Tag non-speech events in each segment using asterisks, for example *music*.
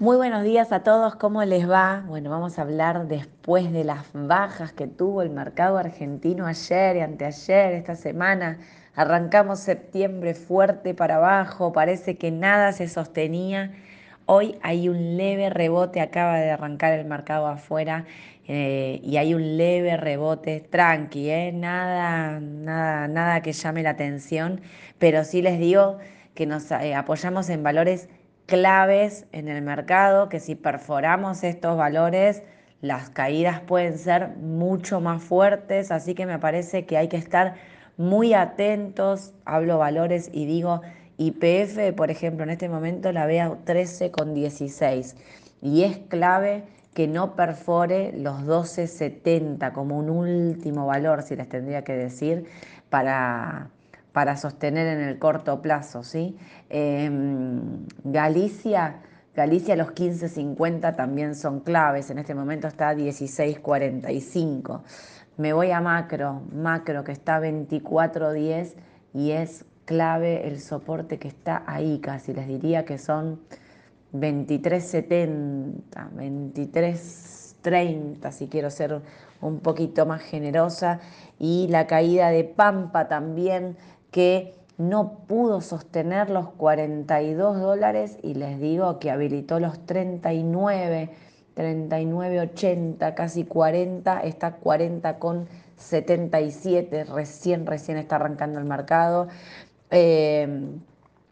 Muy buenos días a todos, ¿cómo les va? Bueno, vamos a hablar después de las bajas que tuvo el mercado argentino ayer y anteayer, esta semana. Arrancamos septiembre fuerte para abajo, parece que nada se sostenía. Hoy hay un leve rebote, acaba de arrancar el mercado afuera eh, y hay un leve rebote, tranqui, eh, nada, nada, nada que llame la atención, pero sí les digo que nos eh, apoyamos en valores claves en el mercado, que si perforamos estos valores, las caídas pueden ser mucho más fuertes, así que me parece que hay que estar muy atentos, hablo valores y digo IPF, por ejemplo, en este momento la veo 13,16 y es clave que no perfore los 12,70 como un último valor, si les tendría que decir, para, para sostener en el corto plazo. ¿sí? Em, Galicia, Galicia los 15.50 también son claves, en este momento está a 16.45. Me voy a macro, macro que está a 24.10 y es clave el soporte que está ahí casi, les diría que son 23.70, 23.30 si quiero ser un poquito más generosa y la caída de Pampa también que no pudo sostener los 42 dólares y les digo que habilitó los 39, 39,80, casi 40, está 40 con 77, recién, recién está arrancando el mercado. Eh,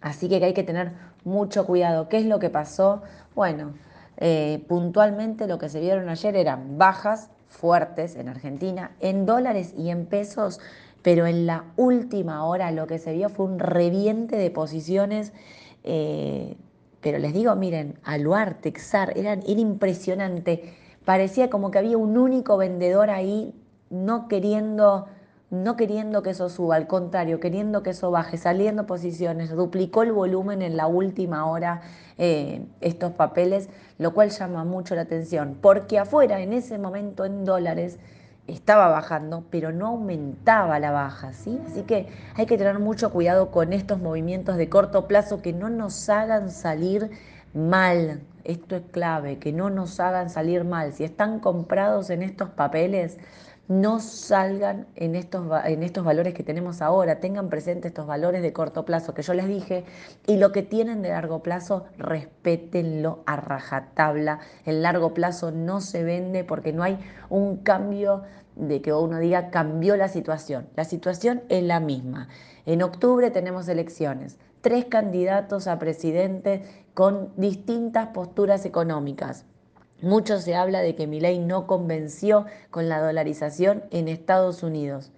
así que hay que tener mucho cuidado. ¿Qué es lo que pasó? Bueno, eh, puntualmente lo que se vieron ayer eran bajas fuertes en Argentina, en dólares y en pesos pero en la última hora lo que se vio fue un reviente de posiciones. Eh, pero les digo, miren, Aluar, Texar, era impresionante. Parecía como que había un único vendedor ahí no queriendo, no queriendo que eso suba, al contrario, queriendo que eso baje, saliendo posiciones, duplicó el volumen en la última hora eh, estos papeles, lo cual llama mucho la atención, porque afuera, en ese momento en dólares, estaba bajando, pero no aumentaba la baja, ¿sí? Así que hay que tener mucho cuidado con estos movimientos de corto plazo que no nos hagan salir mal. Esto es clave, que no nos hagan salir mal. Si están comprados en estos papeles, no salgan en estos, en estos valores que tenemos ahora, tengan presentes estos valores de corto plazo que yo les dije y lo que tienen de largo plazo, respétenlo a rajatabla. El largo plazo no se vende porque no hay un cambio de que uno diga cambió la situación. La situación es la misma. En octubre tenemos elecciones, tres candidatos a presidente con distintas posturas económicas mucho se habla de que ley no convenció con la dolarización en Estados Unidos.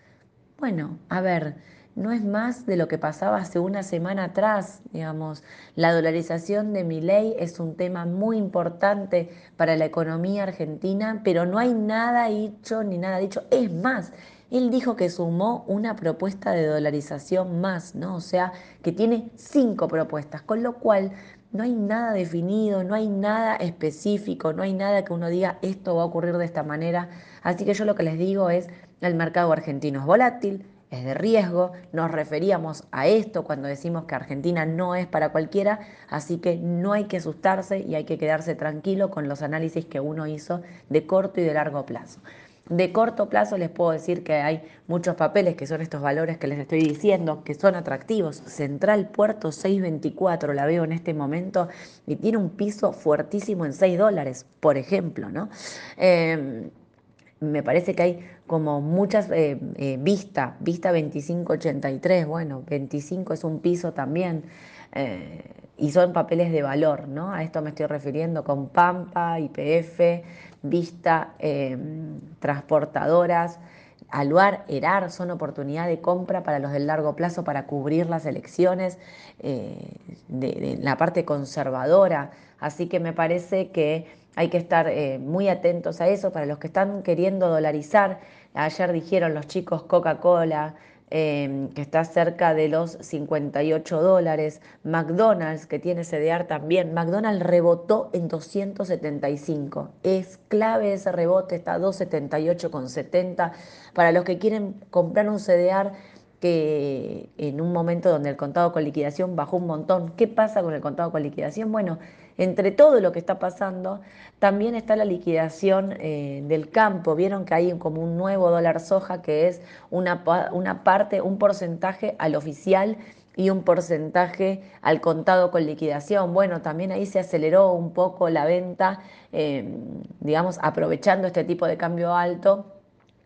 Bueno, a ver, no es más de lo que pasaba hace una semana atrás, digamos. La dolarización de ley es un tema muy importante para la economía argentina, pero no hay nada dicho ni nada dicho. Es más, él dijo que sumó una propuesta de dolarización más, ¿no? O sea, que tiene cinco propuestas, con lo cual no hay nada definido, no hay nada específico, no hay nada que uno diga esto va a ocurrir de esta manera. Así que yo lo que les digo es, el mercado argentino es volátil, es de riesgo, nos referíamos a esto cuando decimos que Argentina no es para cualquiera, así que no hay que asustarse y hay que quedarse tranquilo con los análisis que uno hizo de corto y de largo plazo. De corto plazo les puedo decir que hay muchos papeles que son estos valores que les estoy diciendo, que son atractivos. Central Puerto 624 la veo en este momento y tiene un piso fuertísimo en 6 dólares, por ejemplo, ¿no? Em, me parece que hay como muchas eh, eh, vista, vista 2583, bueno, 25 es un piso también. Y son papeles de valor, ¿no? A esto me estoy refiriendo con Pampa, IPF, Vista, em, transportadoras, Aluar, Erar son oportunidad de compra para los del largo plazo para cubrir las elecciones eh, de, la parte conservadora. Así que me parece que hay que estar eh, muy atentos a eso. Para los que están queriendo dolarizar, ayer dijeron los chicos Coca-Cola, Em, que está cerca de los 58 dólares. McDonald's, que tiene CDR también. McDonald's rebotó en 275. Es clave ese rebote, está a 278,70. Para los que quieren comprar un CDR que en un momento donde el contado con liquidación bajó un montón. ¿Qué pasa con el contado con liquidación? Bueno, entre todo lo que está pasando, también está la liquidación eh, del campo. Vieron que hay como un nuevo dólar soja que es una, una parte, un porcentaje al oficial y un porcentaje al contado con liquidación. Bueno, también ahí se aceleró un poco la venta, eh, digamos, aprovechando este tipo de cambio alto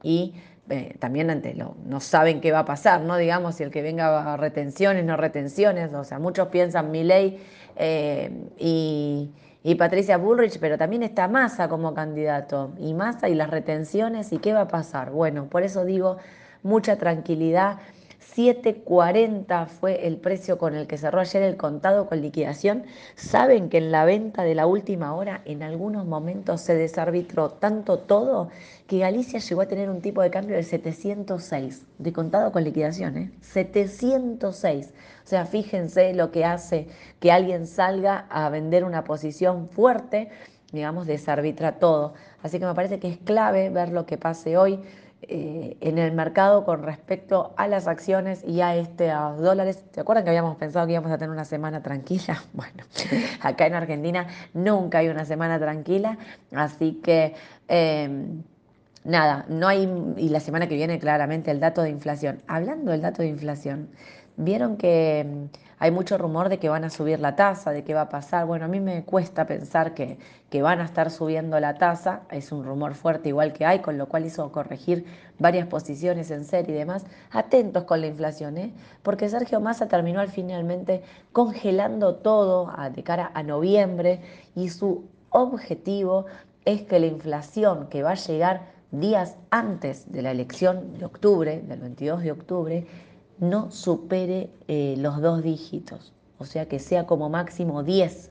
y eh, también ante no saben qué va a pasar, ¿no? Digamos, si el que venga a retenciones, no retenciones, o sea, muchos piensan mi ley eh, y, Patricia Bullrich, pero también está Massa como candidato, y Massa y las retenciones, ¿y qué va a pasar? Bueno, por eso digo, mucha tranquilidad 7.40 fue el precio con el que cerró ayer el contado con liquidación. Saben que en la venta de la última hora en algunos momentos se desarbitró tanto todo que Galicia llegó a tener un tipo de cambio de 706 de contado con liquidación, ¿eh? 706. O sea, fíjense lo que hace que alguien salga a vender una posición fuerte, digamos, desarbitra todo. Así que me parece que es clave ver lo que pase hoy. Eh, en el mercado con respecto a las acciones y a a dólares. ¿Se acuerdan que habíamos pensado que íbamos a tener una semana tranquila? *laughs* Bueno, acá en Argentina nunca hay una semana tranquila, así que em, nada, no hay, y la semana que viene claramente el dato de inflación. Hablando del dato de inflación, vieron que em, hay mucho rumor de que van a subir la tasa, de qué va a pasar. Bueno, a mí me cuesta pensar que, que van a estar subiendo la tasa, es un rumor fuerte igual que hay, con lo cual hizo corregir varias posiciones en serie y demás. Atentos con la inflación, ¿eh? porque Sergio Massa terminó al finalmente congelando todo de cara a noviembre y su objetivo es que la inflación que va a llegar días antes de la elección de octubre, del 22 de octubre, no supere eh, los dos dígitos, o sea que sea como máximo 10.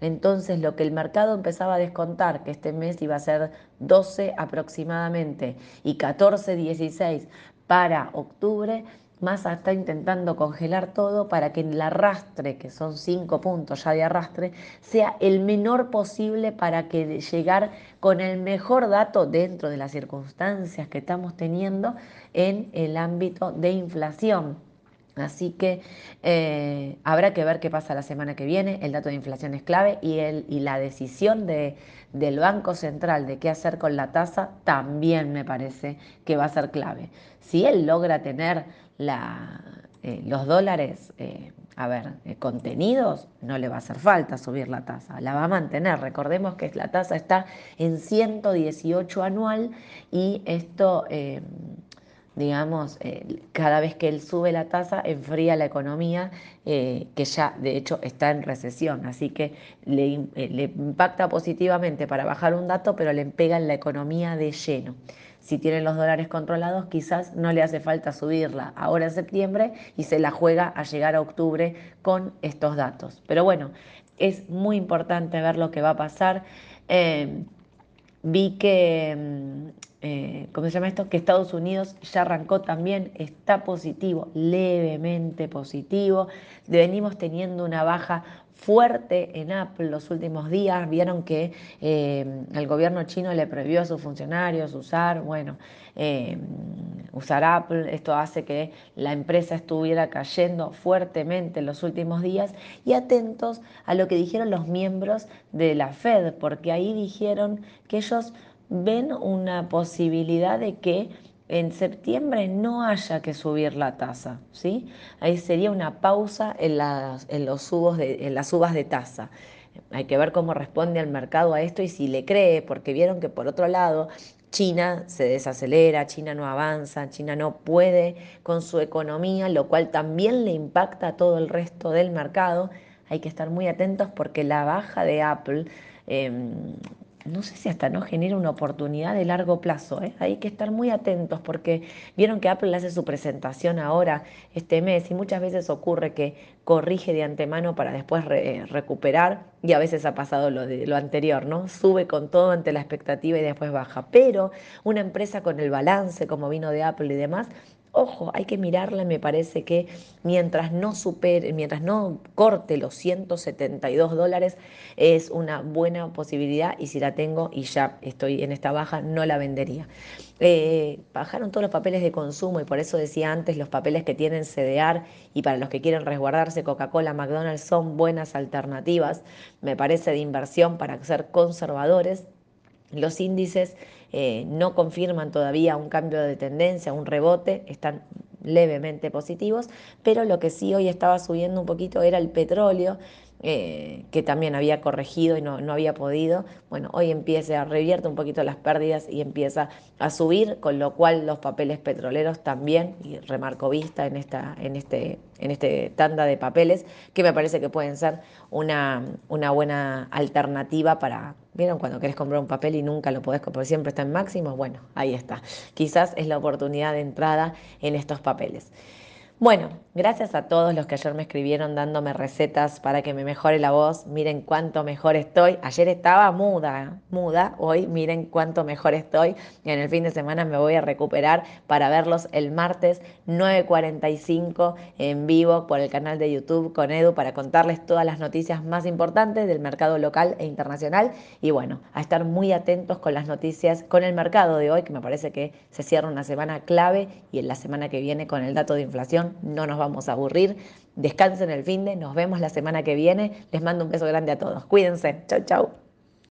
Entonces lo que el mercado empezaba a descontar, que este mes iba a ser 12 aproximadamente y 14, 16 para octubre, más está intentando congelar todo para que el arrastre, que son 5 puntos ya de arrastre, sea el menor posible para que llegar con el mejor dato dentro de las circunstancias que estamos teniendo en el ámbito de inflación. Así que eh, habrá que ver qué pasa la semana que viene. El dato de inflación es clave y, el, y la decisión de, del Banco Central de qué hacer con la tasa también me parece que va a ser clave. Si él logra tener la, eh, los dólares, eh, a ver, contenidos, no le va a hacer falta subir la tasa, la va a mantener. Recordemos que la tasa está en 118 anual y esto digamos, eh, cada vez que él sube la tasa, enfría la economía, eh, que ya de hecho está en recesión. Así que le, eh, le, impacta positivamente para bajar un dato, pero le pega en la economía de lleno. Si tienen los dólares controlados, quizás no le hace falta subirla ahora en septiembre y se la juega a llegar a octubre con estos datos. Pero bueno, es muy importante ver lo que va a pasar. vi que mm, eh, ¿cómo se llama esto? Que Estados Unidos ya arrancó también, está positivo, levemente positivo. Venimos teniendo una baja fuerte en Apple los últimos días. Vieron que eh, el gobierno chino le prohibió a sus funcionarios usar, bueno, eh, usar Apple. Esto hace que la empresa estuviera cayendo fuertemente en los últimos días. Y atentos a lo que dijeron los miembros de la Fed, porque ahí dijeron que ellos ven una posibilidad de que en septiembre no haya que subir la tasa, ¿sí? Ahí sería una pausa en las, en los de, en las subas de tasa. Hay que ver cómo responde al mercado a esto y si le cree, porque vieron que por otro lado China se desacelera, China no avanza, China no puede con su economía, lo cual también le impacta a todo el resto del mercado. Hay que estar muy atentos porque la baja de Apple em, no sé si hasta no genera una oportunidad de largo plazo. ¿eh? Hay que estar muy atentos porque vieron que Apple hace su presentación ahora este mes y muchas veces ocurre que corrige de antemano para después recuperar y a veces ha pasado lo, de, lo anterior, ¿no? Sube con todo ante la expectativa y después baja. Pero una empresa con el balance como vino de Apple y demás Ojo, hay que mirarla, me parece que mientras no supere, mientras no corte los 172 dólares, es una buena posibilidad y si la tengo y ya estoy en esta baja, no la vendería. Eh, bajaron todos los papeles de consumo y por eso decía antes, los papeles que tienen CDR y para los que quieren resguardarse Coca-Cola, McDonald's son buenas alternativas, me parece de inversión para ser conservadores. Los índices eh, no confirman todavía un cambio de tendencia, un rebote, están levemente positivos, pero lo que sí hoy estaba subiendo un poquito era el petróleo, eh, que también había corregido y no, había podido. Bueno, hoy empieza, a revierte un poquito las pérdidas y empieza a subir, con lo cual los papeles petroleros también, y remarco vista en, esta, en, este, en este tanda de papeles, que me parece que pueden ser una, una buena alternativa para, ¿vieron cuando querés comprar un papel y nunca lo podés comprar, siempre está en máximos? Bueno, ahí está. Quizás es la oportunidad de entrada en estos papeles. Bueno, gracias a todos los que ayer me escribieron dándome recetas para que me mejore la voz. Miren cuánto mejor estoy. Ayer estaba muda, muda. Hoy miren cuánto mejor estoy. Y en el fin de semana me voy a recuperar para verlos el martes 9.45 en vivo por el canal de YouTube con Edu para contarles todas las noticias más importantes del mercado local e internacional. Y bueno, a estar muy atentos con las noticias, con el mercado de hoy, que me parece que se cierra una semana clave y en la semana que viene con el dato de inflación no nos vamos a aburrir. Descansen el fin de, nos vemos la semana que viene. Les mando un beso grande a todos. Cuídense. Chau, chau.